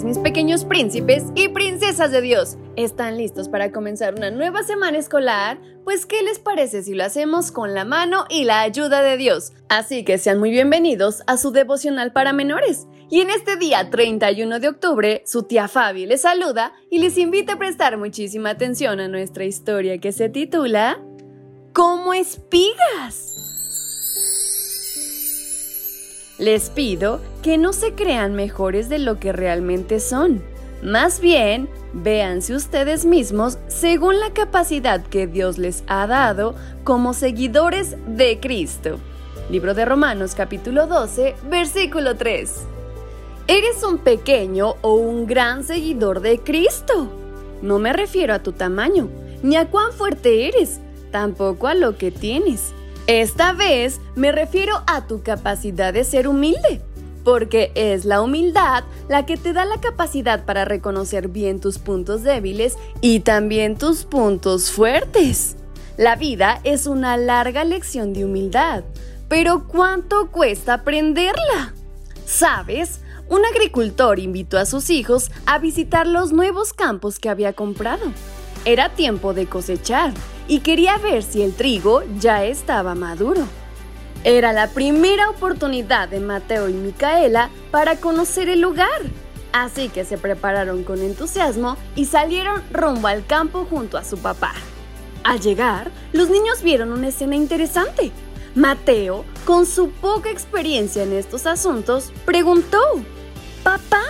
Mis pequeños príncipes y princesas de Dios. ¿Están listos para comenzar una nueva semana escolar? Pues ¿qué les parece si lo hacemos con la mano y la ayuda de Dios? Así que sean muy bienvenidos a su devocional para menores. Y en este día 31 de octubre, su tía Fabi les saluda y les invita a prestar muchísima atención a nuestra historia que se titula Como espigas. Les pido que no se crean mejores de lo que realmente son. Más bien, véanse ustedes mismos según la capacidad que Dios les ha dado como seguidores de Cristo. Libro de Romanos capítulo 12, versículo 3. ¿Eres un pequeño o un gran seguidor de Cristo? No me refiero a tu tamaño, ni a cuán fuerte eres, tampoco a lo que tienes. Esta vez me refiero a tu capacidad de ser humilde porque es la humildad la que te da la capacidad para reconocer bien tus puntos débiles y también tus puntos fuertes. La vida es una larga lección de humildad, pero ¿cuánto cuesta aprenderla? ¿Sabes? Un agricultor invitó a sus hijos a visitar los nuevos campos que había comprado. Era tiempo de cosechar y quería ver si el trigo ya estaba maduro. Era la primera oportunidad de Mateo y Micaela para conocer el lugar. Así que se prepararon con entusiasmo y salieron rumbo al campo junto a su papá. Al llegar, los niños vieron una escena interesante. Mateo, con su poca experiencia en estos asuntos, preguntó, Papá,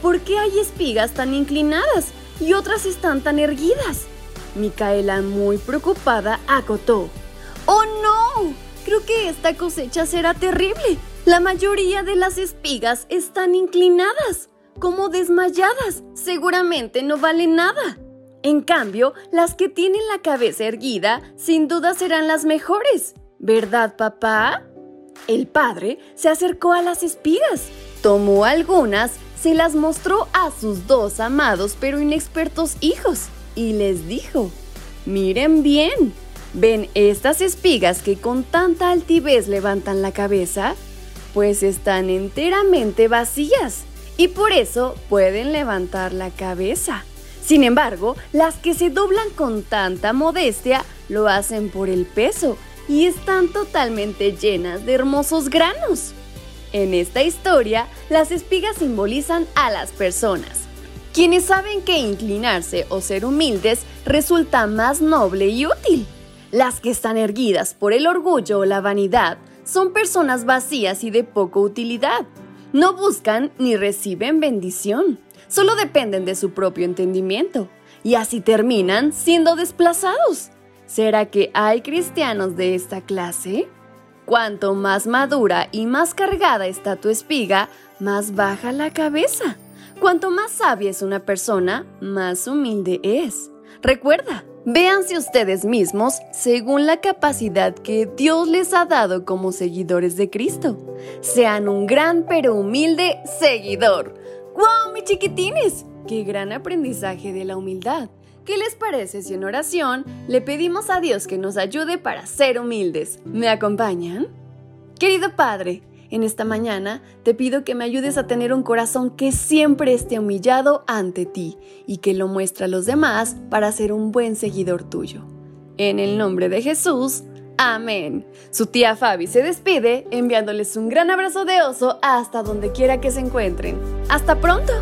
¿por qué hay espigas tan inclinadas y otras están tan erguidas? Micaela, muy preocupada, acotó, ¡Oh no! Creo que esta cosecha será terrible. La mayoría de las espigas están inclinadas, como desmayadas. Seguramente no valen nada. En cambio, las que tienen la cabeza erguida sin duda serán las mejores. ¿Verdad, papá? El padre se acercó a las espigas, tomó algunas, se las mostró a sus dos amados pero inexpertos hijos y les dijo, miren bien, ¿Ven estas espigas que con tanta altivez levantan la cabeza? Pues están enteramente vacías y por eso pueden levantar la cabeza. Sin embargo, las que se doblan con tanta modestia lo hacen por el peso y están totalmente llenas de hermosos granos. En esta historia, las espigas simbolizan a las personas, quienes saben que inclinarse o ser humildes resulta más noble y útil. Las que están erguidas por el orgullo o la vanidad son personas vacías y de poca utilidad. No buscan ni reciben bendición, solo dependen de su propio entendimiento y así terminan siendo desplazados. ¿Será que hay cristianos de esta clase? Cuanto más madura y más cargada está tu espiga, más baja la cabeza. Cuanto más sabia es una persona, más humilde es. Recuerda, véanse ustedes mismos según la capacidad que Dios les ha dado como seguidores de Cristo. Sean un gran pero humilde seguidor. ¡Wow, mis chiquitines! ¡Qué gran aprendizaje de la humildad! ¿Qué les parece si en oración le pedimos a Dios que nos ayude para ser humildes? ¿Me acompañan? Querido Padre, en esta mañana te pido que me ayudes a tener un corazón que siempre esté humillado ante ti y que lo muestre a los demás para ser un buen seguidor tuyo. En el nombre de Jesús, amén. Su tía Fabi se despide enviándoles un gran abrazo de oso hasta donde quiera que se encuentren. ¡Hasta pronto!